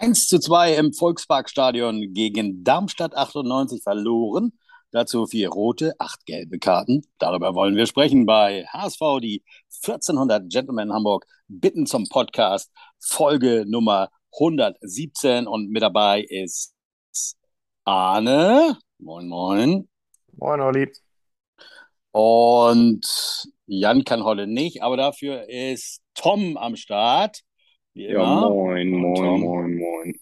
1 zu 2 im Volksparkstadion gegen Darmstadt 98 verloren. Dazu vier rote, acht gelbe Karten. Darüber wollen wir sprechen bei HSV, die 1400 Gentlemen Hamburg bitten zum Podcast, Folge Nummer 117. Und mit dabei ist Arne. Moin, moin. Moin, Olli. Und Jan kann heute nicht, aber dafür ist Tom am Start. Wie immer. Ja, moin, moin, moin, moin.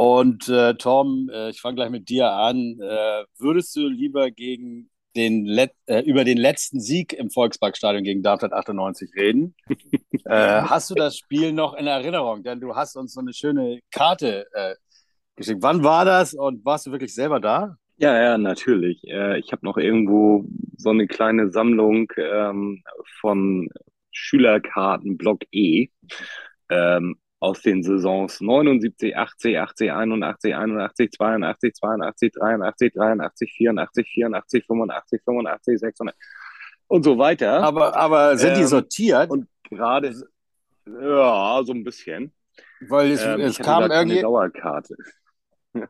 Und äh, Tom, äh, ich fange gleich mit dir an. Äh, würdest du lieber gegen den Let äh, über den letzten Sieg im Volksparkstadion gegen Darmstadt 98 reden? Äh, hast du das Spiel noch in Erinnerung? Denn du hast uns so eine schöne Karte äh, geschickt. Wann war das und warst du wirklich selber da? Ja, ja, natürlich. ich habe noch irgendwo so eine kleine Sammlung ähm, von Schülerkarten Block E ähm, aus den Saisons 79, 80, 80, 81, 81, 82, 82, 83, 83, 84, 84, 85, 85, 600 und so weiter. Aber, aber sind die ähm, sortiert? Und gerade, ja, so ein bisschen. Weil es, ähm, es kam irgendwie. Dauerkarte.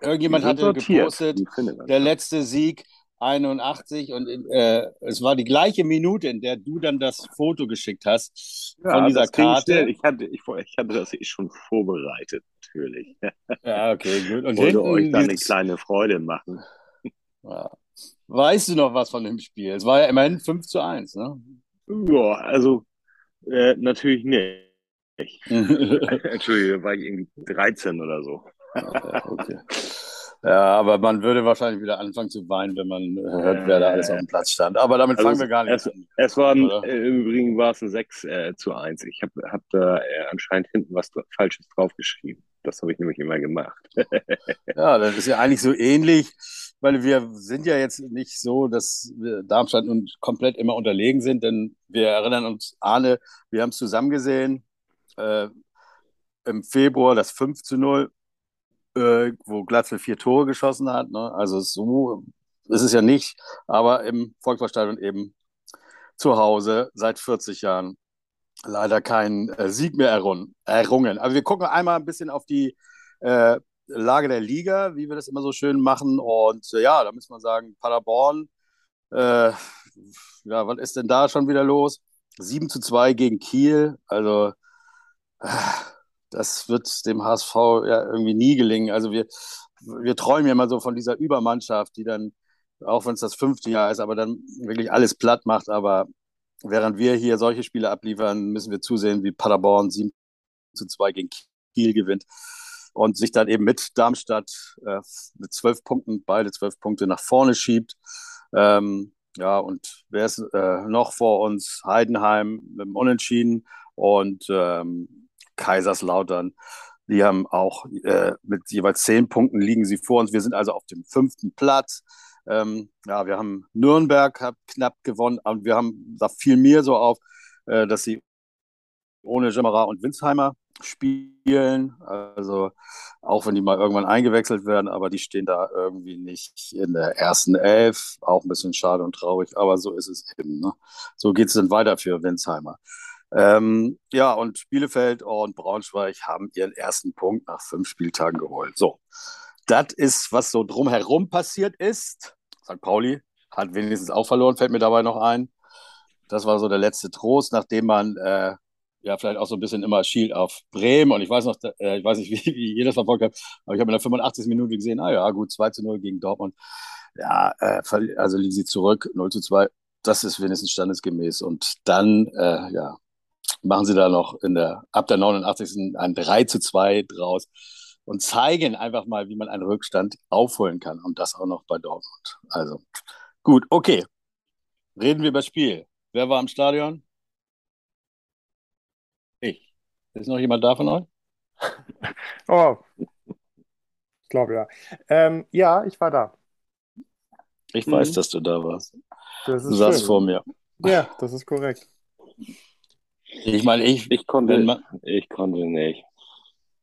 Irgendjemand hatte gepostet, der letzte Sieg 81 und äh, es war die gleiche Minute, in der du dann das Foto geschickt hast ja, von dieser Karte. Ich hatte, ich, ich hatte das eh schon vorbereitet, natürlich. Ja, okay, gut. Und wollte euch da eine kleine Freude machen. Ja. Weißt du noch was von dem Spiel? Es war ja immerhin 5 zu 1, ne? Ja, also äh, natürlich nicht. Entschuldigung, war ich irgendwie 13 oder so. Okay. Ja, aber man würde wahrscheinlich wieder anfangen zu weinen, wenn man hört, wer da alles auf dem Platz stand. Aber damit also fangen wir gar nicht es, an. Es war ein, äh, im Übrigen war es ein 6 äh, zu 1. Ich habe hab da äh, anscheinend hinten was Falsches draufgeschrieben. Das habe ich nämlich immer gemacht. ja, das ist ja eigentlich so ähnlich, weil wir sind ja jetzt nicht so, dass wir Darmstadt nun komplett immer unterlegen sind, denn wir erinnern uns, Arne, wir haben es zusammen gesehen. Äh, im Februar das 5 zu 0 äh, wo Glatzel vier Tore geschossen hat. Ne? Also so ist es ja nicht, aber im Volkswagenstadion eben zu Hause seit 40 Jahren leider keinen äh, Sieg mehr errungen. Aber wir gucken einmal ein bisschen auf die äh, Lage der Liga, wie wir das immer so schön machen. Und äh, ja, da müssen wir sagen, Paderborn, äh, ja, was ist denn da schon wieder los? 7 zu 2 gegen Kiel. Also äh, das wird dem HSV ja irgendwie nie gelingen. Also wir, wir träumen ja mal so von dieser Übermannschaft, die dann, auch wenn es das fünfte Jahr ist, aber dann wirklich alles platt macht. Aber während wir hier solche Spiele abliefern, müssen wir zusehen, wie Paderborn 7 zu 2 gegen Kiel gewinnt und sich dann eben mit Darmstadt äh, mit zwölf Punkten, beide zwölf Punkte nach vorne schiebt. Ähm, ja, und wer ist äh, noch vor uns? Heidenheim mit dem Unentschieden und ähm, Kaiserslautern. Die haben auch äh, mit jeweils zehn Punkten liegen sie vor uns. Wir sind also auf dem fünften Platz. Ähm, ja, wir haben Nürnberg hat knapp gewonnen und wir haben, da fiel mir so auf, äh, dass sie ohne Gemmerer und Winsheimer spielen. Also auch wenn die mal irgendwann eingewechselt werden, aber die stehen da irgendwie nicht in der ersten Elf. Auch ein bisschen schade und traurig, aber so ist es eben. Ne? So geht es dann weiter für Winsheimer. Ähm, ja, und Bielefeld und Braunschweig haben ihren ersten Punkt nach fünf Spieltagen geholt. So, das ist, was so drumherum passiert ist. St. Pauli hat wenigstens auch verloren, fällt mir dabei noch ein. Das war so der letzte Trost, nachdem man äh, ja vielleicht auch so ein bisschen immer schielt auf Bremen. Und ich weiß noch, äh, ich weiß nicht, wie, wie ihr das verfolgt habt, aber ich habe in der 85. Minute gesehen, ah ja, gut, 2 zu 0 gegen Dortmund. Ja, äh, also liegen sie zurück, 0 zu 2. Das ist wenigstens standesgemäß. Und dann, äh, ja, machen sie da noch in der, ab der 89. ein 3 zu 2 draus und zeigen einfach mal, wie man einen Rückstand aufholen kann. Und das auch noch bei Dortmund. Also gut, okay. Reden wir über das Spiel. Wer war im Stadion? Ich. Ist noch jemand da von euch? Oh, ich glaube ja. Ähm, ja, ich war da. Ich weiß, mhm. dass du da warst. du saßt schön. vor mir. Ja, das ist korrekt. Ich meine, ich, ich konnte, man, ich konnte nicht.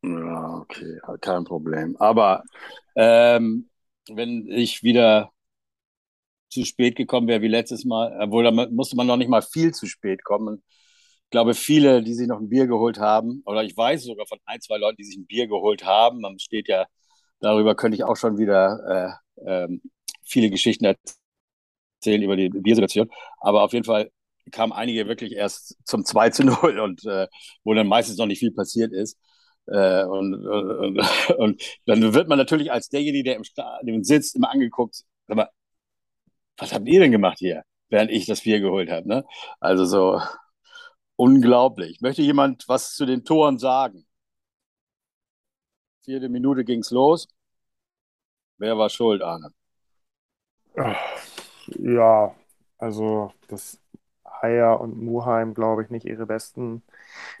Ja, okay, kein Problem. Aber ähm, wenn ich wieder zu spät gekommen wäre wie letztes Mal, obwohl da musste man noch nicht mal viel zu spät kommen. glaube, viele, die sich noch ein Bier geholt haben, oder ich weiß sogar von ein, zwei Leuten, die sich ein Bier geholt haben. Man steht ja, darüber könnte ich auch schon wieder äh, äh, viele Geschichten erzählen über die Biersituation. Aber auf jeden Fall kamen einige wirklich erst zum 2 zu 0 und äh, wo dann meistens noch nicht viel passiert ist. Äh, und, und, und, dann wird man natürlich als derjenige, der im Stadion sitzt, immer angeguckt, mal, was habt ihr denn gemacht hier, während ich das Bier geholt habe? Ne? Also so unglaublich. Möchte jemand was zu den Toren sagen? Vierte Minute ging es los. Wer war schuld, Arne? Ja, also das Haier und Muheim, glaube ich, nicht ihre besten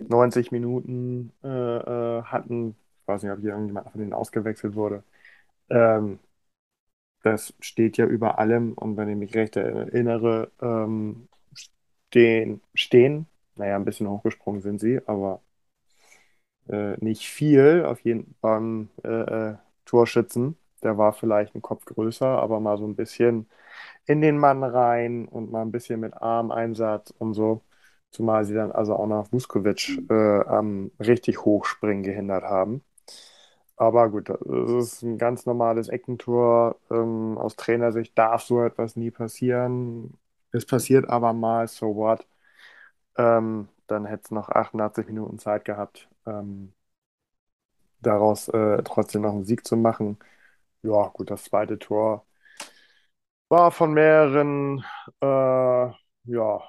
90 Minuten äh, äh, hatten. Ich weiß nicht, ob hier irgendjemand von denen ausgewechselt wurde. Ähm, das steht ja über allem und wenn ich mich recht erinnere, ähm, stehen, stehen, naja, ein bisschen hochgesprungen sind sie, aber äh, nicht viel auf jeden beim äh, äh, Torschützen. Der war vielleicht ein Kopf größer, aber mal so ein bisschen in den Mann rein und mal ein bisschen mit Armeinsatz und so. Zumal sie dann also auch noch Vuskovic äh, am richtig Hochspringen gehindert haben. Aber gut, das ist ein ganz normales Eckentor. Ähm, aus Trainersicht darf so etwas nie passieren. Es passiert aber mal, so what. Ähm, dann hätte es noch 88 Minuten Zeit gehabt, ähm, daraus äh, trotzdem noch einen Sieg zu machen. Ja, gut, das zweite Tor war von mehreren, äh, ja,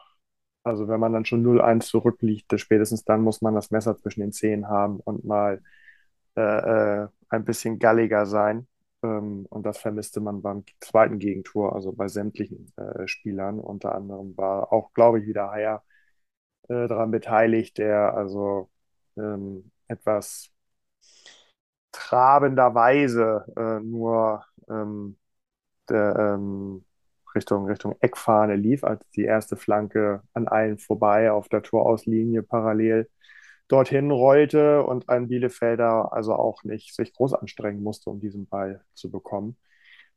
also wenn man dann schon 0-1 zurückliegt, spätestens dann muss man das Messer zwischen den Zehen haben und mal äh, äh, ein bisschen galliger sein. Ähm, und das vermisste man beim zweiten Gegentor, also bei sämtlichen äh, Spielern. Unter anderem war auch, glaube ich, wieder Haier äh, daran beteiligt, der also ähm, etwas trabenderweise äh, nur ähm, ähm, Richtung, Richtung Eckfahne lief, als die erste Flanke an allen vorbei auf der Torauslinie parallel dorthin rollte und ein Bielefelder also auch nicht sich groß anstrengen musste, um diesen Ball zu bekommen.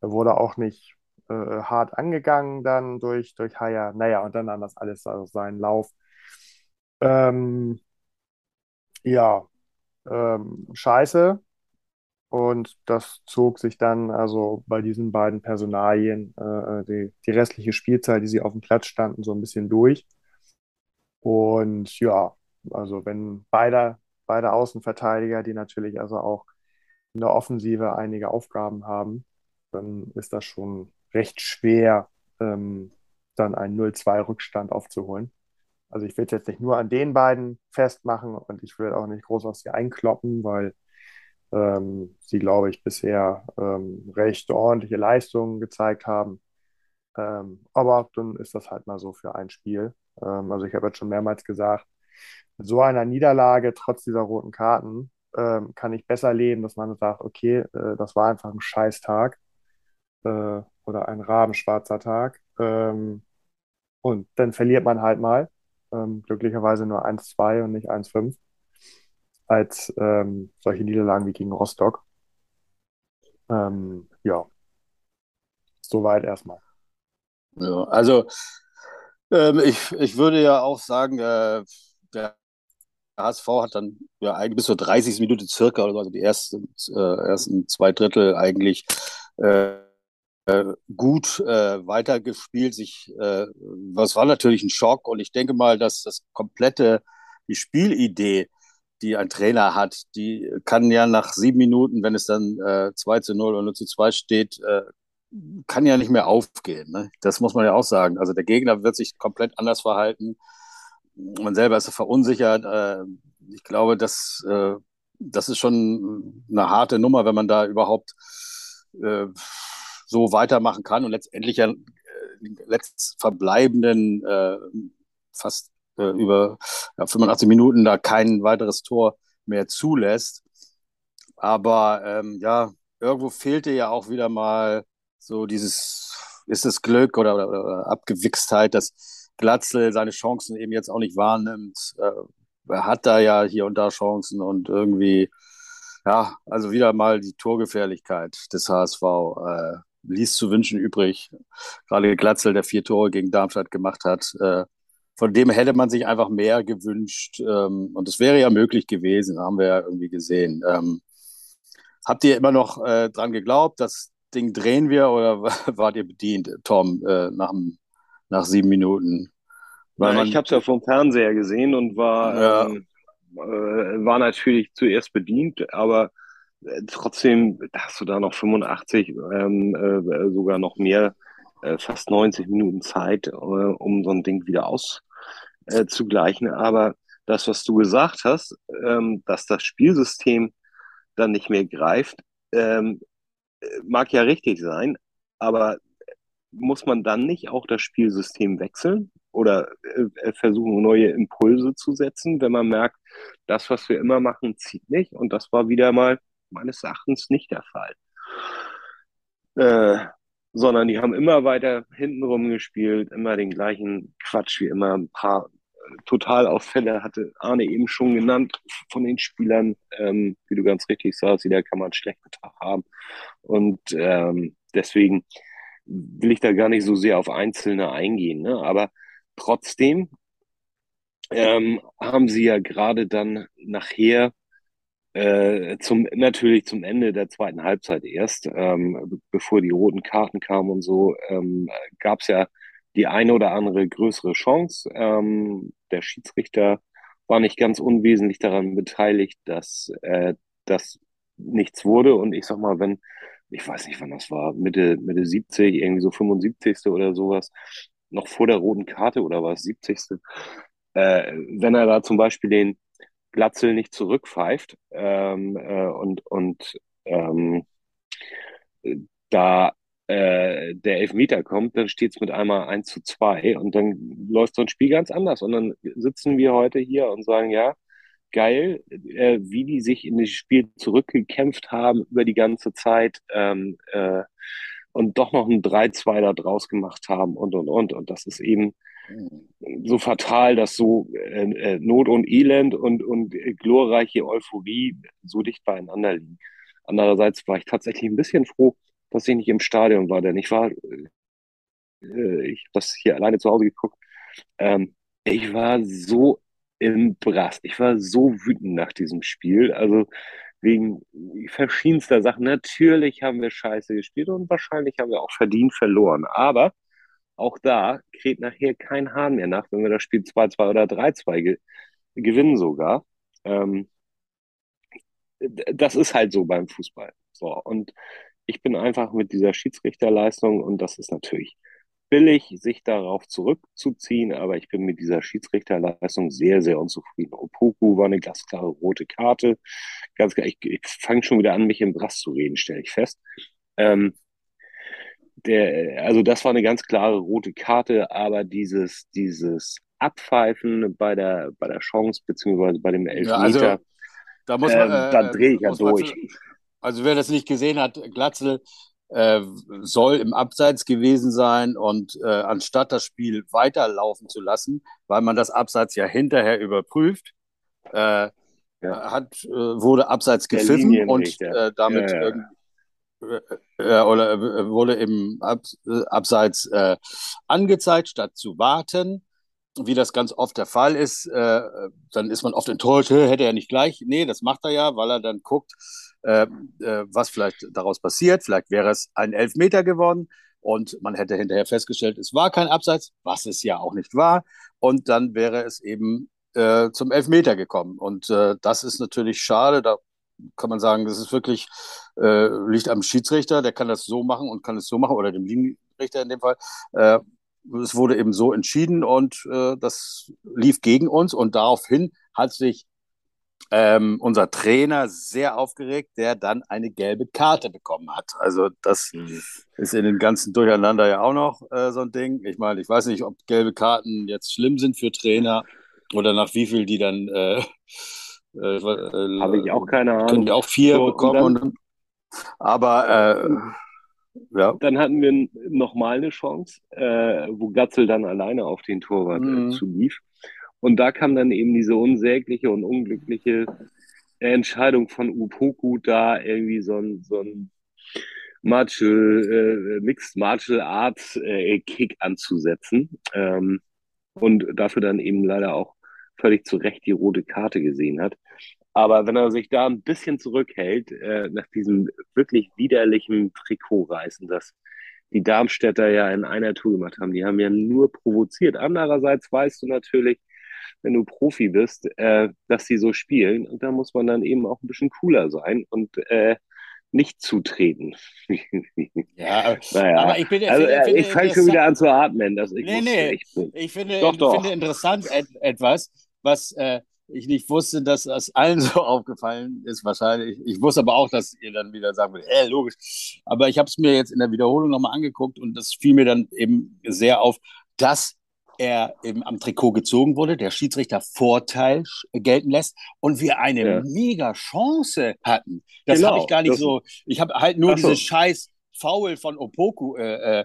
Er wurde auch nicht äh, hart angegangen dann durch, durch Haier. Naja, und dann nahm das alles also seinen Lauf. Ähm, ja, ähm, scheiße. Und das zog sich dann also bei diesen beiden Personalien äh, die, die restliche Spielzeit, die sie auf dem Platz standen, so ein bisschen durch. Und ja, also wenn beide, beide Außenverteidiger, die natürlich also auch in der Offensive einige Aufgaben haben, dann ist das schon recht schwer, ähm, dann einen 0-2-Rückstand aufzuholen. Also ich will es jetzt nicht nur an den beiden festmachen und ich will auch nicht groß auf sie einkloppen, weil ähm, sie, glaube ich, bisher ähm, recht ordentliche Leistungen gezeigt haben. Ähm, aber dann ist das halt mal so für ein Spiel. Ähm, also ich habe jetzt schon mehrmals gesagt, mit so einer Niederlage, trotz dieser roten Karten, ähm, kann ich besser leben, dass man sagt, okay, äh, das war einfach ein Scheißtag äh, oder ein rabenschwarzer Tag. Ähm, und dann verliert man halt mal. glücklicherweise nur 1-2 und nicht 1-5 als ähm, solche Niederlagen wie gegen Rostock. Ähm, ja, soweit erstmal. Ja, also ähm, ich, ich würde ja auch sagen, äh, der HSV hat dann ja eigentlich bis zur 30. Minute circa, also die ersten, äh, ersten zwei Drittel eigentlich äh, äh, gut äh, weitergespielt. Sich, äh, was war natürlich ein Schock und ich denke mal, dass das komplette, die Spielidee die ein Trainer hat, die kann ja nach sieben Minuten, wenn es dann äh, 2 zu 0 oder 0 zu 2 steht, äh, kann ja nicht mehr aufgehen. Ne? Das muss man ja auch sagen. Also der Gegner wird sich komplett anders verhalten. Man selber ist verunsichert. Äh, ich glaube, das, äh, das ist schon eine harte Nummer, wenn man da überhaupt äh, so weitermachen kann und letztendlich ja äh, letzt verbleibenden äh, fast äh, über ja, 85 Minuten da kein weiteres Tor mehr zulässt. Aber ähm, ja, irgendwo fehlte ja auch wieder mal so dieses, ist es Glück oder, oder, oder Abgewichstheit, dass Glatzel seine Chancen eben jetzt auch nicht wahrnimmt. Äh, er hat da ja hier und da Chancen und irgendwie, ja, also wieder mal die Torgefährlichkeit des HSV äh, ließ zu wünschen übrig. Gerade Glatzel, der vier Tore gegen Darmstadt gemacht hat, äh, von dem hätte man sich einfach mehr gewünscht. Ähm, und es wäre ja möglich gewesen, haben wir ja irgendwie gesehen. Ähm, habt ihr immer noch äh, dran geglaubt, das Ding drehen wir oder wart ihr bedient, Tom, äh, nach, nach sieben Minuten? Weil man, ich habe es ja vom Fernseher gesehen und war, ja. ähm, äh, war natürlich zuerst bedient, aber äh, trotzdem hast du da noch 85, ähm, äh, sogar noch mehr, äh, fast 90 Minuten Zeit, um so ein Ding wieder auszugleichen. aber das, was du gesagt hast, ähm, dass das Spielsystem dann nicht mehr greift, ähm, mag ja richtig sein, aber muss man dann nicht auch das Spielsystem wechseln oder äh, versuchen, neue Impulse zu setzen, wenn man merkt, das, was wir immer machen, zieht nicht? Und das war wieder mal meines Erachtens nicht der Fall. Äh, sondern die haben immer weiter hintenrum gespielt, immer den gleichen Quatsch wie immer. Ein paar äh, Totalausfälle hatte Arne eben schon genannt von den Spielern. Ähm, wie du ganz richtig sagst, jeder kann man einen schlechten Tag haben. Und ähm, deswegen will ich da gar nicht so sehr auf Einzelne eingehen. Ne? Aber trotzdem ähm, haben sie ja gerade dann nachher äh, zum, natürlich zum Ende der zweiten Halbzeit erst, ähm, bevor die roten Karten kamen und so, ähm, gab es ja die eine oder andere größere Chance. Ähm, der Schiedsrichter war nicht ganz unwesentlich daran beteiligt, dass äh, das nichts wurde. Und ich sag mal, wenn, ich weiß nicht, wann das war, Mitte, Mitte 70, irgendwie so 75. oder sowas, noch vor der roten Karte oder was, 70. Äh, wenn er da zum Beispiel den Glatzel nicht zurückpfeift ähm, äh, und, und ähm, da äh, der Elfmeter kommt, dann steht es mit einmal 1 zu 2 und dann läuft so ein Spiel ganz anders. Und dann sitzen wir heute hier und sagen, ja, geil, äh, wie die sich in das Spiel zurückgekämpft haben über die ganze Zeit ähm, äh, und doch noch ein 3-2 da draus gemacht haben und und und. Und das ist eben so fatal, dass so äh, äh, Not und Elend und, und glorreiche Euphorie so dicht beieinander liegen. Andererseits war ich tatsächlich ein bisschen froh, dass ich nicht im Stadion war, denn ich war, äh, ich habe das hier alleine zu Hause geguckt, ähm, ich war so im Brass. Ich war so wütend nach diesem Spiel. Also wegen verschiedenster Sachen. Natürlich haben wir scheiße gespielt und wahrscheinlich haben wir auch verdient verloren. Aber auch da kräht nachher kein Hahn mehr nach, wenn wir das Spiel 2-2 oder 3-2 ge gewinnen sogar. Ähm, das ist halt so beim Fußball. So, und ich bin einfach mit dieser Schiedsrichterleistung, und das ist natürlich billig, sich darauf zurückzuziehen, aber ich bin mit dieser Schiedsrichterleistung sehr, sehr unzufrieden. Opoku war eine ganz klare rote Karte. Ganz klar, ich, ich fange schon wieder an, mich im Brass zu reden, stelle ich fest. Ähm, der, also das war eine ganz klare rote Karte, aber dieses, dieses Abpfeifen bei der, bei der Chance, beziehungsweise bei dem Elfmeter, ja, also, da, muss man, äh, da drehe ich ja durch. Also wer das nicht gesehen hat, Glatzel äh, soll im Abseits gewesen sein und äh, anstatt das Spiel weiterlaufen zu lassen, weil man das Abseits ja hinterher überprüft, äh, ja. hat, äh, wurde Abseits gepfiffen und äh, damit ja, ja. Äh, oder wurde im Ab Abseits angezeigt, statt zu warten. Wie das ganz oft der Fall ist, äh, dann ist man oft enttäuscht, hätte er nicht gleich. Nee, das macht er ja, weil er dann guckt, äh, was vielleicht daraus passiert. Vielleicht wäre es ein Elfmeter geworden und man hätte hinterher festgestellt, es war kein Abseits, was es ja auch nicht war. Und dann wäre es eben zum Elfmeter gekommen. Und das ist natürlich schade. Da kann man sagen, das ist wirklich, äh, liegt am Schiedsrichter, der kann das so machen und kann es so machen, oder dem Linienrichter in dem Fall. Es wurde eben so entschieden und äh, das lief gegen uns und daraufhin hat sich ähm, unser Trainer sehr aufgeregt, der dann eine gelbe Karte bekommen hat. Also das mhm. ist in den ganzen Durcheinander ja auch noch äh, so ein Ding. Ich meine, ich weiß nicht, ob gelbe Karten jetzt schlimm sind für Trainer oder nach wie viel die dann äh, äh, Habe ich auch keine Ahnung. Können die auch vier so, bekommen. Dann, und, aber äh, ja. Dann hatten wir nochmal eine Chance, äh, wo Gatzel dann alleine auf den Torwart äh, mhm. zulief. Und da kam dann eben diese unsägliche und unglückliche Entscheidung von Upoku, da irgendwie so ein, so ein Martial, äh, Mixed Martial Arts äh, Kick anzusetzen. Ähm, und dafür dann eben leider auch völlig zu Recht die rote Karte gesehen hat. Aber wenn er sich da ein bisschen zurückhält, äh, nach diesem wirklich widerlichen Trikotreißen, das die Darmstädter ja in einer Tour gemacht haben, die haben ja nur provoziert. Andererseits weißt du natürlich, wenn du Profi bist, äh, dass sie so spielen. Und da muss man dann eben auch ein bisschen cooler sein und äh, nicht zutreten. ja, naja. aber ich bin also, finde, finde ich fange schon wieder an zu atmen. Dass ich nee, nee, ich, ich finde, doch, doch. finde interessant etwas, was äh, ich nicht wusste, dass das allen so aufgefallen ist, wahrscheinlich. Ich wusste aber auch, dass ihr dann wieder sagen würdet, äh, logisch. Aber ich habe es mir jetzt in der Wiederholung nochmal angeguckt und das fiel mir dann eben sehr auf, dass er eben am Trikot gezogen wurde, der Schiedsrichter Vorteil gelten lässt und wir eine ja. mega Chance hatten. Das genau, habe ich gar nicht so. Ich habe halt nur so. diese scheiß Foul von Opoku äh, äh,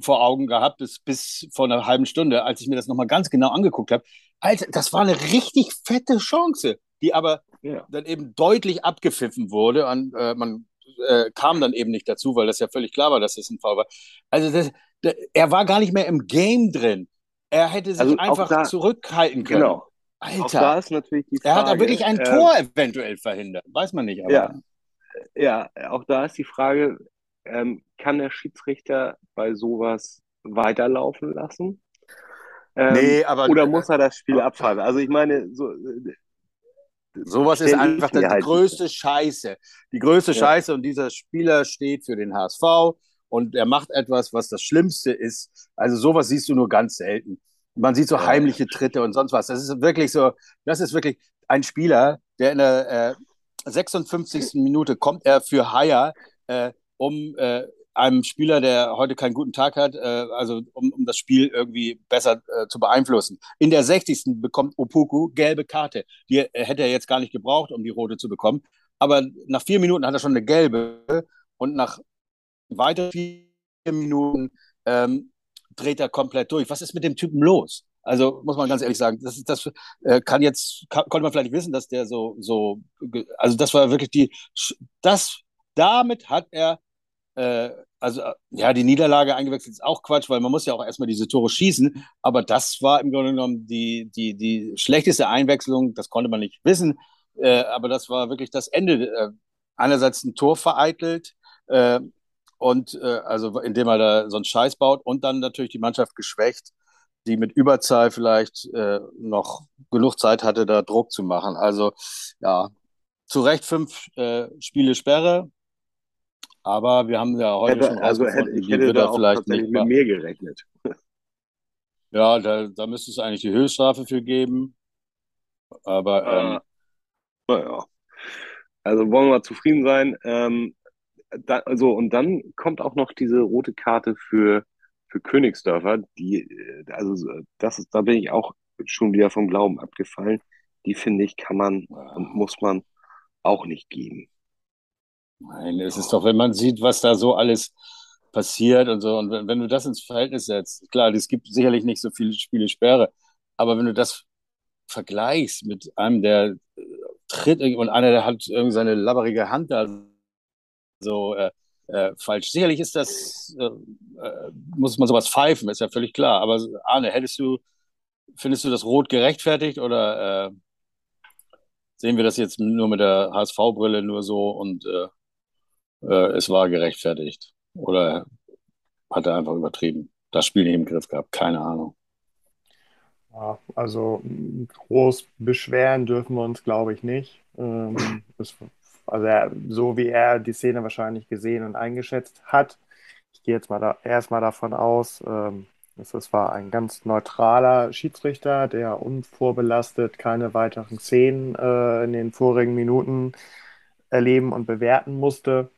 vor Augen gehabt, bis, bis vor einer halben Stunde, als ich mir das nochmal ganz genau angeguckt habe. Alter, das war eine richtig fette Chance, die aber ja. dann eben deutlich abgepfiffen wurde. Und äh, man äh, kam dann eben nicht dazu, weil das ja völlig klar war, dass das ein Foul war. Also das, der, er war gar nicht mehr im Game drin. Er hätte sich also einfach da, zurückhalten können. Genau. Alter, auch da ist natürlich die Frage, er hat da wirklich ein äh, Tor eventuell verhindert. Weiß man nicht. Aber. Ja, ja, auch da ist die Frage, ähm, kann der Schiedsrichter bei sowas weiterlaufen lassen? Ähm, nee, aber. Oder muss er das Spiel abfahren? Also ich meine, so. Äh, Sowas ist einfach die halt größte Scheiße. Die größte ja. Scheiße und dieser Spieler steht für den HSV und er macht etwas, was das Schlimmste ist. Also sowas siehst du nur ganz selten. Man sieht so heimliche Tritte und sonst was. Das ist wirklich so, das ist wirklich ein Spieler, der in der äh, 56. Minute kommt er für Haier, äh, um äh, einem Spieler, der heute keinen guten Tag hat, äh, also um, um das Spiel irgendwie besser äh, zu beeinflussen. In der 60. bekommt Opoku gelbe Karte. Die äh, hätte er jetzt gar nicht gebraucht, um die rote zu bekommen. Aber nach vier Minuten hat er schon eine gelbe und nach weitere vier Minuten ähm, dreht er komplett durch. Was ist mit dem Typen los? Also muss man ganz ehrlich sagen, das, das äh, kann jetzt, kann, konnte man vielleicht wissen, dass der so, so, also das war wirklich die, das, damit hat er, äh, also ja, die Niederlage eingewechselt ist auch Quatsch, weil man muss ja auch erstmal diese Tore schießen, aber das war im Grunde genommen die, die, die schlechteste Einwechslung, das konnte man nicht wissen, äh, aber das war wirklich das Ende. Äh, einerseits ein Tor vereitelt, äh, und äh, also indem er da so einen Scheiß baut und dann natürlich die Mannschaft geschwächt, die mit Überzahl vielleicht äh, noch genug Zeit hatte, da Druck zu machen. Also ja, zu Recht fünf äh, Spiele Sperre, aber wir haben ja heute hätte, schon also hätte, ich hätte da vielleicht nicht mit mehr gerechnet. Ja, da, da müsste es eigentlich die Höchststrafe für geben. Aber ähm, äh, naja. Also wollen wir zufrieden sein. Ähm, da, also, und dann kommt auch noch diese rote Karte für, für Königsdörfer, die, äh, also das ist, da bin ich auch schon wieder vom Glauben abgefallen. Die finde ich, kann man und muss man auch nicht geben. Nein, es ist doch, wenn man sieht, was da so alles passiert und so, und wenn, wenn du das ins Verhältnis setzt, klar, es gibt sicherlich nicht so viele Spiele Sperre, aber wenn du das vergleichst mit einem, der äh, tritt und einer, der hat irgendwie seine labberige Hand da so äh, äh, falsch. Sicherlich ist das, äh, äh, muss man sowas pfeifen, ist ja völlig klar. Aber Arne, hättest du, findest du das Rot gerechtfertigt oder äh, sehen wir das jetzt nur mit der HSV-Brille nur so und äh, es war gerechtfertigt? Oder hat er einfach übertrieben? Das Spiel nicht im Griff gehabt? Keine Ahnung. Ja, also groß beschweren dürfen wir uns, glaube ich, nicht. Ähm, also er, so wie er die Szene wahrscheinlich gesehen und eingeschätzt hat. Ich gehe jetzt mal da, erstmal davon aus, ähm, es war ein ganz neutraler Schiedsrichter, der unvorbelastet keine weiteren Szenen äh, in den vorigen Minuten erleben und bewerten musste.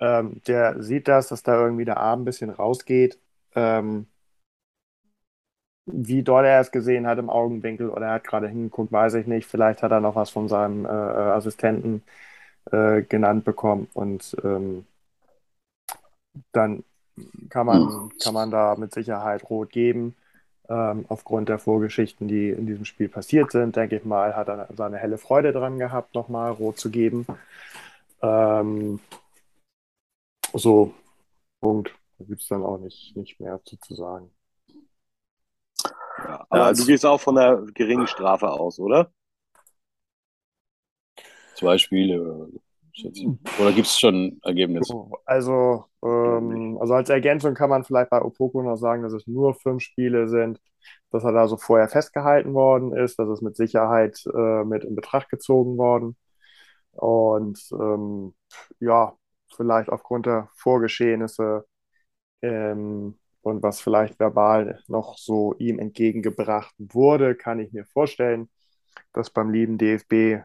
Ähm, der sieht das, dass da irgendwie der Arm ein bisschen rausgeht. Ähm, wie doll er es gesehen hat im Augenwinkel oder er hat gerade hingeguckt, weiß ich nicht. Vielleicht hat er noch was von seinem äh, äh Assistenten äh, genannt bekommen. Und ähm, dann kann man, kann man da mit Sicherheit rot geben. Ähm, aufgrund der Vorgeschichten, die in diesem Spiel passiert sind, denke ich mal, hat er seine helle Freude dran gehabt, nochmal rot zu geben. Ähm, so, Punkt. Da gibt es dann auch nicht, nicht mehr zu, zu sagen. Ja, Aber du gehst auch von einer geringen Strafe aus, oder? Zwei Spiele oder, so, schätze ich. oder gibt es schon Ergebnisse? Also, ähm, also als Ergänzung kann man vielleicht bei Opoko noch sagen, dass es nur fünf Spiele sind, dass er da so vorher festgehalten worden ist. Das ist mit Sicherheit äh, mit in Betracht gezogen worden. Und ähm, ja, vielleicht aufgrund der Vorgeschehnisse ähm, und was vielleicht verbal noch so ihm entgegengebracht wurde, kann ich mir vorstellen, dass beim lieben DFB äh,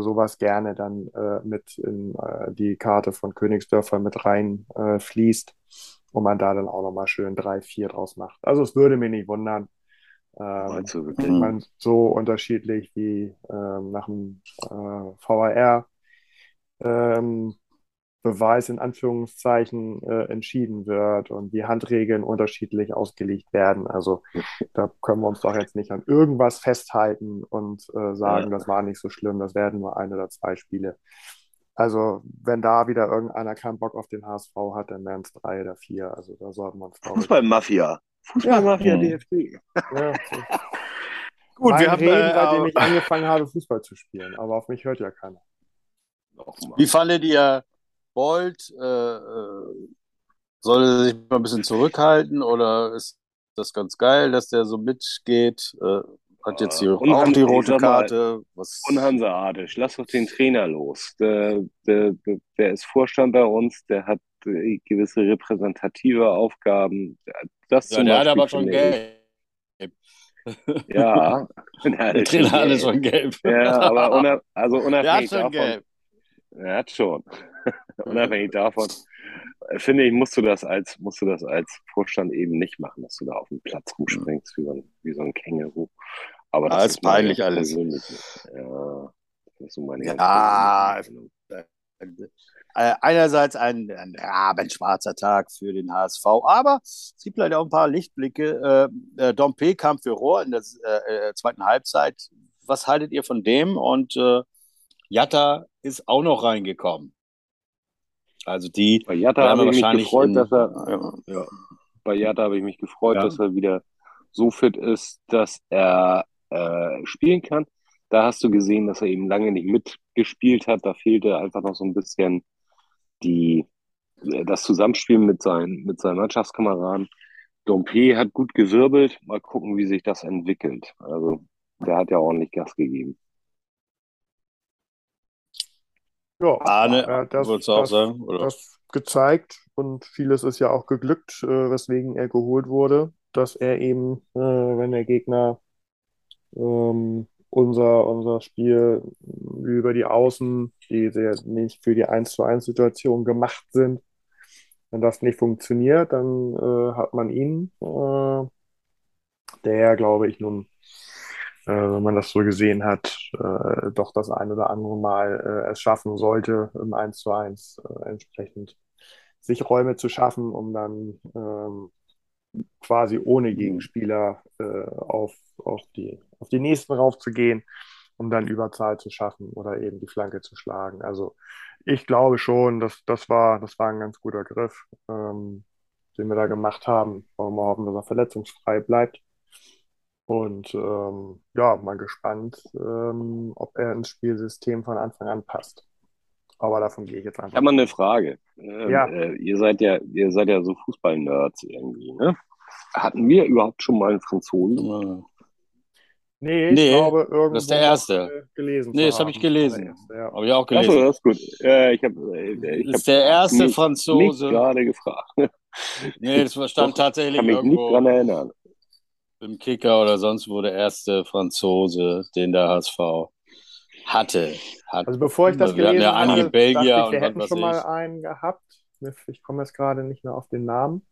sowas gerne dann äh, mit in äh, die Karte von Königsdörfer mit rein äh, fließt und man da dann auch nochmal schön drei, vier draus macht. Also es würde mich nicht wundern. Ähm, du ich wirklich? Mhm. meine, so unterschiedlich wie ähm, nach dem äh, VAR ähm, Beweis in Anführungszeichen äh, entschieden wird und die Handregeln unterschiedlich ausgelegt werden. Also da können wir uns doch jetzt nicht an irgendwas festhalten und äh, sagen, Ja. das war nicht so schlimm, das werden nur ein oder zwei Spiele. Also wenn da wieder irgendeiner keinen Bock auf den HSV hat, dann wären es drei oder vier. Also da sollten wir uns, Fußballmafia. Fußballmafia Ja. DFB. ja, Gut, mein wir haben, Reden, äh, seitdem äh, ich angefangen habe, Fußball zu spielen. Aber auf mich hört ja keiner. Wie fandet ihr Bolt? Äh, äh, soll er sich mal ein bisschen zurückhalten oder ist das ganz geil, dass der so mitgeht? Äh, hat jetzt hier Äh, und auch die rote mal, Karte. Was? Und lass doch den Trainer los. Der, der, der, ist Vorstand bei uns, der hat äh, gewisse repräsentative Aufgaben. Das Ja, der hat aber schon gelb. Ja, der hat Trainer hatte gelb. schon gelb. Ja, aber unab, also Der hat unabhängig schon davon, gelb. Er hat schon. Unabhängig davon, äh, finde ich, musst du das als, musst du das als Vorstand eben nicht machen, dass du da auf dem Platz rumspringst wie so ein, wie so ein Känguru. Aber das Ah, ist peinlich alles. persönliche- Ja, das ist so meine Ja, Meinung. Äh, einerseits ein, ein rabenschwarzer Tag für den HSV, aber es gibt leider auch ein paar Lichtblicke. Äh, äh, Dompe kam für Rohr in der äh, äh, zweiten Halbzeit. Was haltet ihr von dem? Und äh, Jatta ist auch noch reingekommen. Also die Bei Jatta habe ich mich gefreut, in, dass er, ja, ja, bei Jatta habe ich mich gefreut, Ja. dass er wieder so fit ist, dass er äh, spielen kann. Da hast du gesehen, dass er eben lange nicht mitgespielt hat. Da fehlte einfach noch so ein bisschen die, äh, das Zusammenspiel mit seinen, mit seinen Mannschaftskameraden. Dompe hat gut gewirbelt. Mal gucken, wie sich das entwickelt. Also, der hat ja ordentlich Gas gegeben. Ja, Arne, ja, das, du auch das, sagen? Oder? das gezeigt und vieles ist ja auch geglückt, äh, weswegen er geholt wurde, dass er eben, äh, wenn der Gegner ähm, unser, unser Spiel über die Außen, die sehr nicht für die 1 zu 1 Situation gemacht sind, wenn das nicht funktioniert, dann äh, hat man ihn, äh, der, glaube ich, nun, äh, wenn man das so gesehen hat, äh, doch das ein oder andere Mal äh, es schaffen sollte, im 1 zu 1 äh, entsprechend sich Räume zu schaffen, um dann ähm, quasi ohne Gegenspieler äh, auf, auf die, auf die nächsten raufzugehen, um dann Überzahl zu schaffen oder eben die Flanke zu schlagen. Also ich glaube schon, dass das war, das war ein ganz guter Griff, ähm, den wir da gemacht haben. Wollen wir hoffen, dass er verletzungsfrei bleibt. Und ähm, ja, mal gespannt, ähm, ob er ins Spielsystem von Anfang an passt. Aber davon gehe ich jetzt Ich einfach. habe mal eine Frage. Ähm, Ja. äh, ihr seid ja, ihr seid ja so Fußball-Nerds irgendwie, ne? Hatten wir überhaupt schon mal einen Franzosen? Nee, ich Nee, glaube, irgendwo das ist der erste. gelesen Nee, das habe ich gelesen. Ja. Habe ich auch Achso, gelesen. das ist gut. Äh, ich habe äh, ich Das hab ist der erste mich, mich Franzose. gerade gefragt. Nee, das stand tatsächlich kann mich nicht irgendwo dran erinnern. Im Kicker oder sonst wo der erste Franzose, den der HSV hatte. Hat. Also bevor ich das gelesen ja dachte ich, wir hätten schon mal ich. einen gehabt. Ich komme jetzt gerade nicht mehr auf den Namen.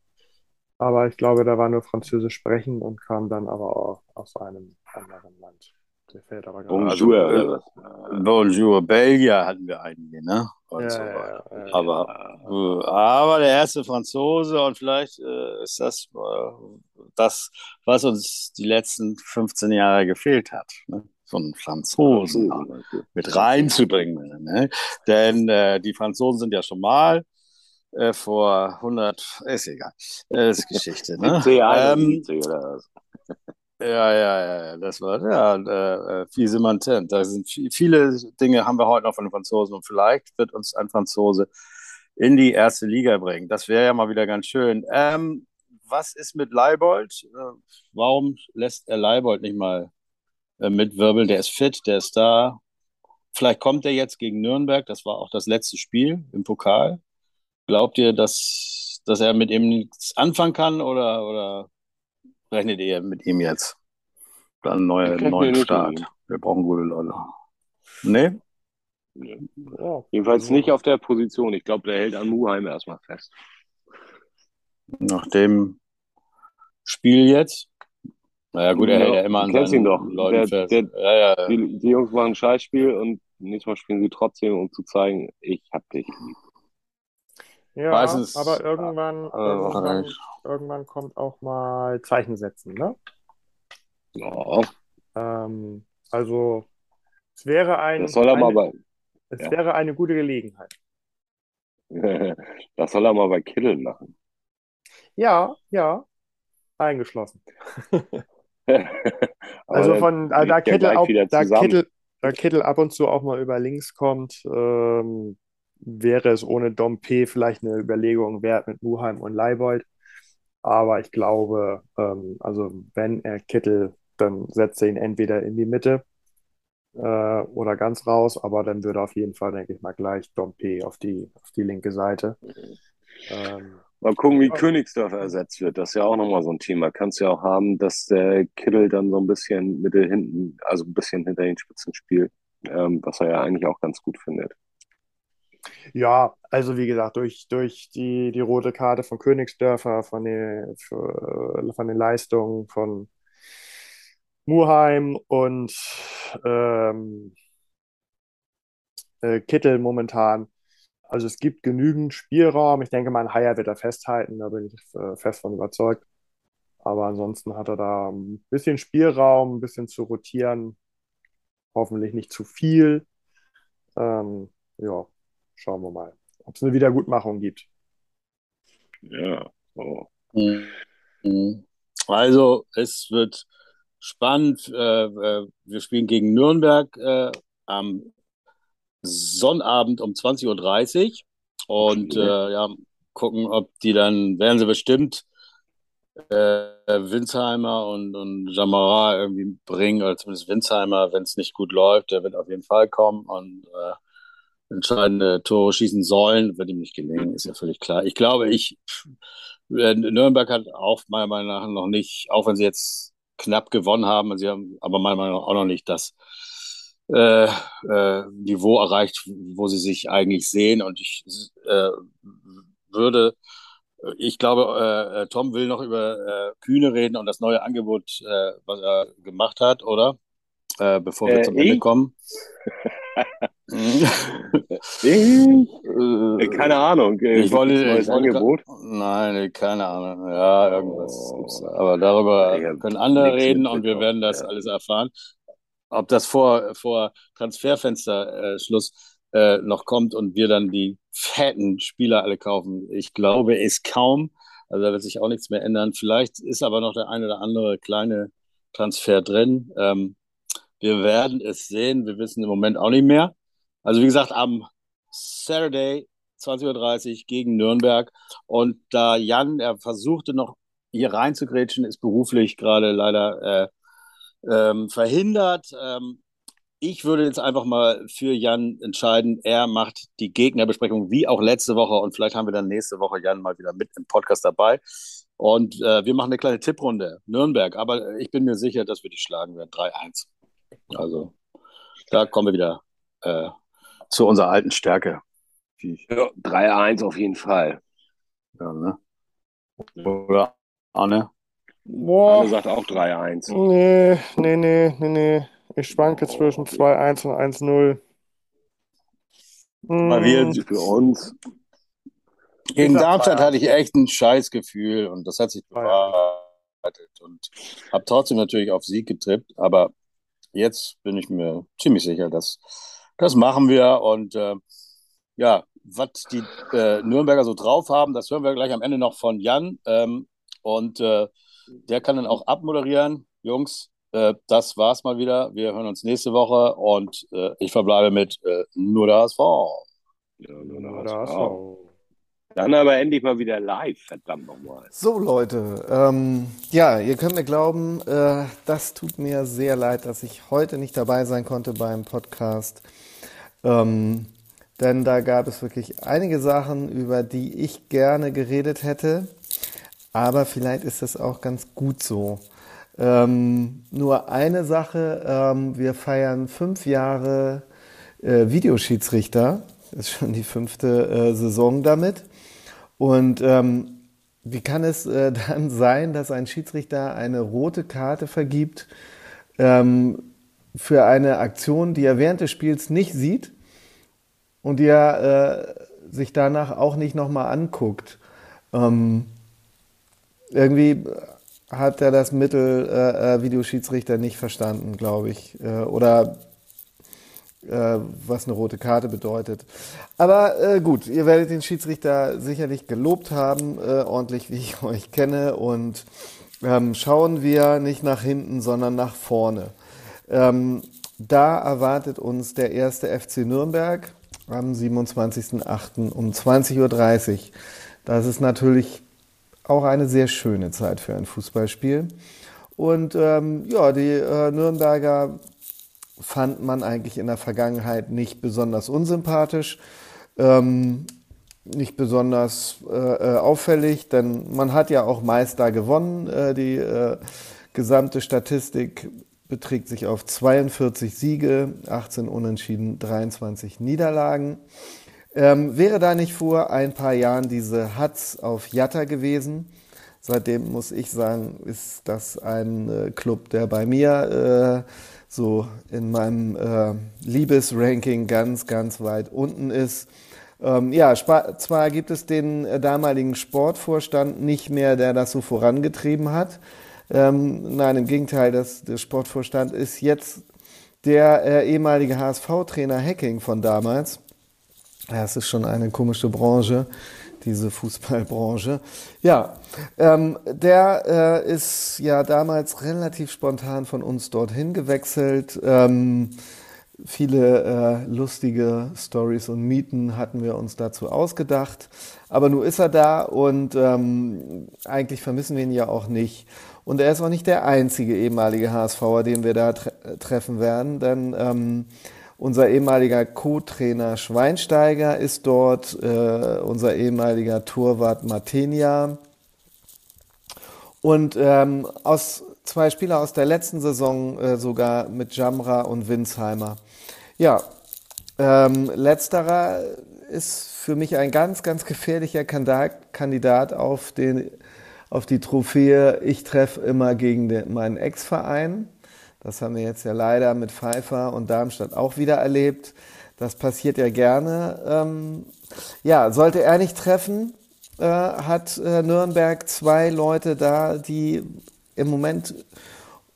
Aber ich glaube, da war nur Französisch sprechen und kam dann aber auch aus einem anderen Land. Der fällt aber gerade. Also, Bonjour äh, oder was? Bonjour, Belgier hatten wir einige, ne? Und Ja, so ja, ja. Aber, äh, aber der erste Franzose und vielleicht äh, ist das äh, das, was uns die letzten 15 Jahre gefehlt hat. Ne? So einen Franzosen du? mit reinzubringen. Ne? Denn äh, die Franzosen sind ja schon mal äh, vor 100, ist egal, äh, ist Geschichte. Ne? 70, Ähm, 71 oder was? Ja, ja, ja, das war ja äh, äh, fiese Mantent. Da sind vi- viele Dinge haben wir heute noch von den Franzosen und vielleicht wird uns ein Franzose in die erste Liga bringen. Das wäre ja mal wieder ganz schön. Ähm, was ist mit Leibold? Äh, warum lässt er Leibold nicht mal äh, mitwirbeln? Der ist fit, der ist da. Vielleicht kommt er jetzt gegen Nürnberg. Das war auch das letzte Spiel im Pokal. Glaubt ihr, dass, dass er mit ihm nichts anfangen kann oder, oder rechnet ihr mit ihm jetzt? Dann neue, neuen Start. Wir brauchen gute Leute. Nee? Ja, Jedenfalls nicht auf der Position. Ich glaube, der hält an Muheim erstmal fest. Nach dem Spiel jetzt? Naja, gut, er hält ja Ja, immer an kennst ihn seinen doch. Leuten Der, fest. der, Ja, ja, ja. die, die Jungs machen ein Scheißspiel und nächstes Mal spielen sie trotzdem, um zu zeigen, ich hab dich lieb. Ja, Meistens aber äh, irgendwann, er irgendwann, irgendwann kommt auch mal Zeichen setzen, ne? Ja, Ähm, also es wäre das ein, soll er mal eine, bei, es ja. wäre eine gute Gelegenheit. Das soll er mal bei Kittel machen. Ja, ja, eingeschlossen. Also von äh, da Kittel auch, da. Kittel, da Kittel ab und zu auch mal über links kommt, ähm, wäre es ohne Dompe vielleicht eine Überlegung wert mit Muheim und Leibold. Aber ich glaube, ähm, also wenn er Kittel, dann setzt er ihn entweder in die Mitte äh, oder ganz raus, aber dann würde auf jeden Fall, denke ich mal, gleich Dompe auf die, auf die linke Seite. Ähm, Mal gucken, wie ja, Königsdörfer ersetzt wird. Das ist ja auch nochmal so ein Thema. Kannst ja auch haben, dass der Kittel dann so ein bisschen Mitte hinten, also ein bisschen hinter den Spitzen spielt, ähm, was er ja eigentlich auch ganz gut findet. Ja, also wie gesagt, durch, durch die, die rote Karte von Königsdörfer, von den, für, von den Leistungen von Muheim und ähm, äh, Kittel momentan. Also es gibt genügend Spielraum. Ich denke mal, ein Haier wird er festhalten, da bin ich äh, fest von überzeugt. Aber ansonsten hat er da ein bisschen Spielraum, ein bisschen zu rotieren. Hoffentlich nicht zu viel. Ähm, ja, schauen wir mal, ob es eine Wiedergutmachung gibt. Ja, so. Mhm. Also, es wird spannend. Äh, äh, wir spielen gegen Nürnberg äh, am Sonnabend um 20.30 Uhr und äh, ja, gucken, ob die dann, werden sie bestimmt äh, Winsheimer und, und Jamara irgendwie bringen, oder zumindest Winsheimer, wenn es nicht gut läuft, der wird auf jeden Fall kommen und äh, entscheidende Tore schießen sollen, wird ihm nicht gelingen, ist ja völlig klar. Ich glaube, ich, äh, Nürnberg hat auch meiner Meinung nach noch nicht, auch wenn sie jetzt knapp gewonnen haben, sie haben aber meiner Meinung nach auch noch nicht das äh, äh, Niveau erreicht, wo sie sich eigentlich sehen und ich äh, würde ich glaube, äh, äh, Tom will noch über äh, Kühne reden und das neue Angebot, äh, was er gemacht hat, oder? Äh, bevor wir Äh, zum Ende ich? kommen. Ich? Äh, Äh, keine Ahnung. Äh, ich wollte, ein ich Angebot? nein, keine Ahnung. Ja, irgendwas. Oh, Aber darüber können andere reden und wir werden das Ja. alles erfahren. Ob das vor, vor Transferfenster äh, äh, noch kommt und wir dann die fetten Spieler alle kaufen. Ich glaube es kaum. Also da wird sich auch nichts mehr ändern. Vielleicht ist aber noch der eine oder andere kleine Transfer drin. Ähm, wir werden es sehen. Wir wissen im Moment auch nicht mehr. Also wie gesagt, am Saturday 20.30 Uhr gegen Nürnberg. Und da Jan, er versuchte noch hier reinzugrätschen, ist beruflich gerade leider äh, ähm, verhindert. Ähm, ich würde jetzt einfach mal für Jan entscheiden. Er macht die Gegnerbesprechung wie auch letzte Woche und vielleicht haben wir dann nächste Woche Jan mal wieder mit im Podcast dabei. Und äh, wir machen eine kleine Tipprunde. Nürnberg, aber ich bin mir sicher, dass wir die schlagen werden. 3-1. Also da kommen wir wieder äh, zu unserer alten Stärke. Ja, 3-1 auf jeden Fall. ja, ne? Oder Arne? Anne Boah, sagt auch 3-1. nee, nee, nee, nee, nee. Ich schwanke zwischen 2-1 und 1-0. Weil wir Hm, Für uns. gegen Darmstadt 2-1. hatte ich echt ein Scheißgefühl und das hat sich 2-1. bewahrheitet und habe trotzdem natürlich auf Sieg getippt, aber jetzt bin ich mir ziemlich sicher, dass das machen wir und äh, ja, was die äh, Nürnberger so drauf haben, das hören wir gleich am Ende noch von Jan ähm, und äh, der kann dann auch abmoderieren. Jungs, äh, das war's mal wieder. Wir hören uns nächste Woche und äh, ich verbleibe mit äh, nur der HSV. Ja, nur der HSV. Dann aber endlich mal wieder live, verdammt nochmal. So, Leute, ähm, ja, ihr könnt mir glauben, äh, das tut mir sehr leid, dass ich heute nicht dabei sein konnte beim Podcast. Ähm, denn da gab es wirklich einige Sachen, über die ich gerne geredet hätte. Aber vielleicht ist das auch ganz gut so. Ähm, nur eine Sache, ähm, wir feiern fünf Jahre äh, Videoschiedsrichter. Das ist schon die fünfte äh, Saison damit. Und ähm, wie kann es äh, dann sein, dass ein Schiedsrichter eine rote Karte vergibt ähm, für eine Aktion, die er während des Spiels nicht sieht und die er äh, sich danach auch nicht nochmal anguckt? Ähm, irgendwie hat er das Mittel äh, äh Videoschiedsrichter nicht verstanden, glaube ich. Äh, oder äh, was eine rote Karte bedeutet. Aber äh, gut, ihr werdet den Schiedsrichter sicherlich gelobt haben, äh, ordentlich wie ich euch kenne. Und ähm, schauen wir nicht nach hinten, sondern nach vorne. Ähm, da erwartet uns der erste FC Nürnberg am 27.08. um 20.30 Uhr. Das ist natürlich auch eine sehr schöne Zeit für ein Fußballspiel. Und ähm, ja, die äh, Nürnberger fand man eigentlich in der Vergangenheit nicht besonders unsympathisch, ähm, nicht besonders äh, äh, auffällig, denn man hat ja auch meist da gewonnen. Äh, die äh, gesamte Statistik beträgt sich auf 42 Siege, 18 Unentschieden, 23 Niederlagen. Ähm, wäre da nicht vor ein paar Jahren diese Hatz auf Jatta gewesen? Seitdem muss ich sagen, ist das ein äh, Club, der bei mir äh, so in meinem äh, Liebesranking ganz, ganz weit unten ist. Ähm, ja, zwar gibt es den äh, damaligen Sportvorstand nicht mehr, der das so vorangetrieben hat. Ähm, nein, im Gegenteil, das, der Sportvorstand ist jetzt der äh, ehemalige HSV-Trainer Hacking von damals. Ja, es ist schon eine komische Branche diese Fußballbranche. Ja, ähm, der äh, ist ja damals relativ spontan von uns dorthin gewechselt. Ähm, viele äh, lustige Stories und Mieten hatten wir uns dazu ausgedacht. Aber nun ist er da und ähm, eigentlich vermissen wir ihn ja auch nicht. Und er ist auch nicht der einzige ehemalige HSVer, den wir da tre treffen werden, denn ähm, unser ehemaliger Co-Trainer Schweinsteiger ist dort, äh, unser ehemaliger Torwart Martenia. Und ähm, aus zwei Spieler aus der letzten Saison äh, sogar mit Jamra und Winsheimer. Ja, ähm, letzterer ist für mich ein ganz, ganz gefährlicher Kandidat auf, den, auf die Trophäe. Ich treffe immer gegen den, meinen Ex-Verein. Das haben wir jetzt ja leider mit Pfeiffer und Darmstadt auch wieder erlebt. Das passiert ja gerne. Ähm, ja, sollte er nicht treffen, äh, hat äh, Nürnberg zwei Leute da, die im Moment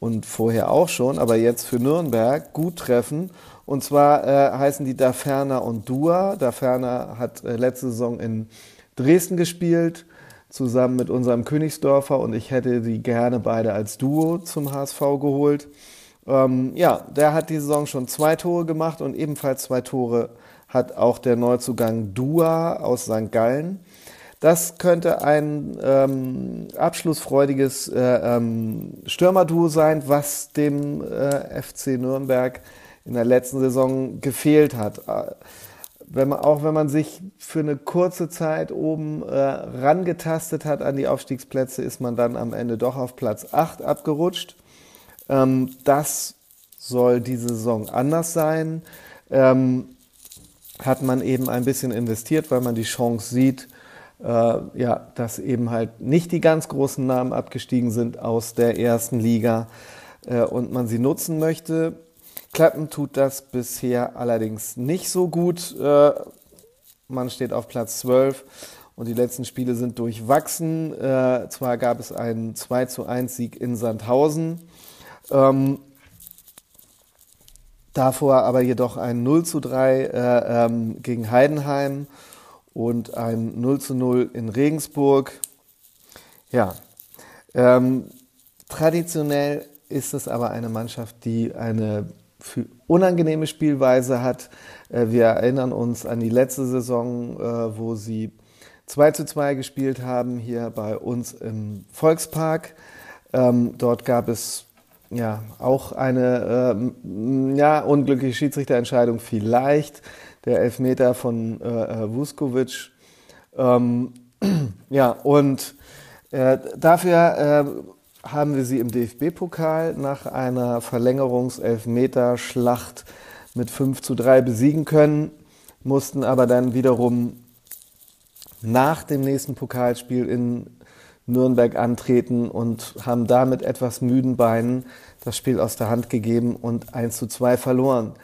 und vorher auch schon, aber jetzt für Nürnberg gut treffen. Und zwar äh, heißen die Daferna und Dua. Daferna hat äh, letzte Saison in Dresden gespielt zusammen mit unserem Königsdorfer und ich hätte die gerne beide als Duo zum HSV geholt. Ähm, ja, der hat die Saison schon zwei Tore gemacht und ebenfalls zwei Tore hat auch der Neuzugang Dua aus St. Gallen. Das könnte ein ähm, abschlussfreudiges äh, ähm, Stürmerduo sein, was dem äh, FC Nürnberg in der letzten Saison gefehlt hat. Wenn man, auch wenn man sich für eine kurze Zeit oben äh, rangetastet hat an die Aufstiegsplätze, ist man dann am Ende doch auf Platz 8 abgerutscht. Ähm, das soll diese Saison anders sein. Ähm, hat man eben ein bisschen investiert, weil man die Chance sieht, äh, ja, dass eben halt nicht die ganz großen Namen abgestiegen sind aus der ersten Liga äh, und man sie nutzen möchte. Klappen tut das bisher allerdings nicht so gut. Äh, man steht auf Platz 12 und die letzten Spiele sind durchwachsen. Äh, zwar gab es einen 2 zu 1 Sieg in Sandhausen, ähm, davor aber jedoch ein 0 zu 3 äh, ähm, gegen Heidenheim und ein 0 zu 0 in Regensburg. Ja, ähm, traditionell ist es aber eine Mannschaft, die eine unangenehme Spielweise hat. Äh, wir erinnern uns an die letzte Saison, äh, wo sie 2 zu 2 gespielt haben, hier bei uns im Volkspark. Ähm, dort gab es ja auch eine ähm, ja, unglückliche Schiedsrichterentscheidung vielleicht. Der Elfmeter von äh, Vuskovic. Ähm, ja, und dafür haben wir sie im DFB-Pokal nach einer Verlängerungselfmeterschlacht mit 5 zu 3 besiegen können, mussten aber dann wiederum nach dem nächsten Pokalspiel in Nürnberg antreten und haben da mit etwas müden Beinen das Spiel aus der Hand gegeben und 1 zu 2 verloren.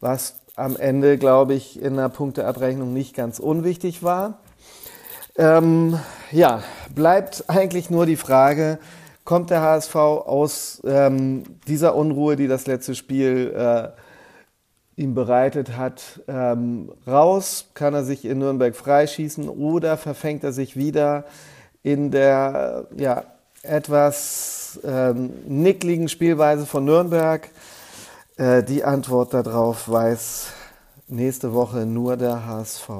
Was am Ende, glaube ich, in der Punkteabrechnung nicht ganz unwichtig war. Ähm, ja, bleibt eigentlich nur die Frage, kommt der HSV aus ähm, dieser Unruhe, die das letzte Spiel äh, ihm bereitet hat, ähm, raus? Kann er sich in Nürnberg freischießen oder verfängt er sich wieder in der ja, etwas ähm, nickligen Spielweise von Nürnberg? Äh, die Antwort darauf weiß nächste Woche nur der HSV.